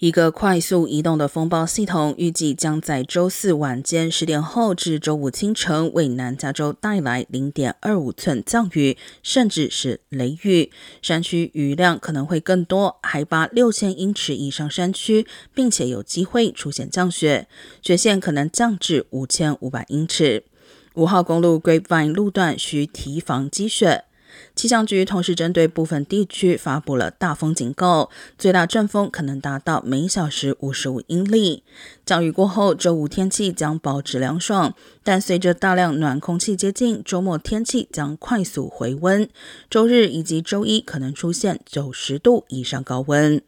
一个快速移动的风暴系统预计将在周四晚间十点后至周五清晨为南加州带来零点二五寸降雨，甚至是雷雨。山区雨量可能会更多，海拔六千英尺以上山区，并且有机会出现降雪，雪线可能降至五千五百英尺。五号公路 Grapevine 路段需提防积雪。气象局同时针对部分地区发布了大风警告，最大阵风可能达到每小时五十五英里。降雨过后，周五天气将保持凉爽，但随着大量暖空气接近，周末天气将快速回温。周日以及周一可能出现九十度以上高温。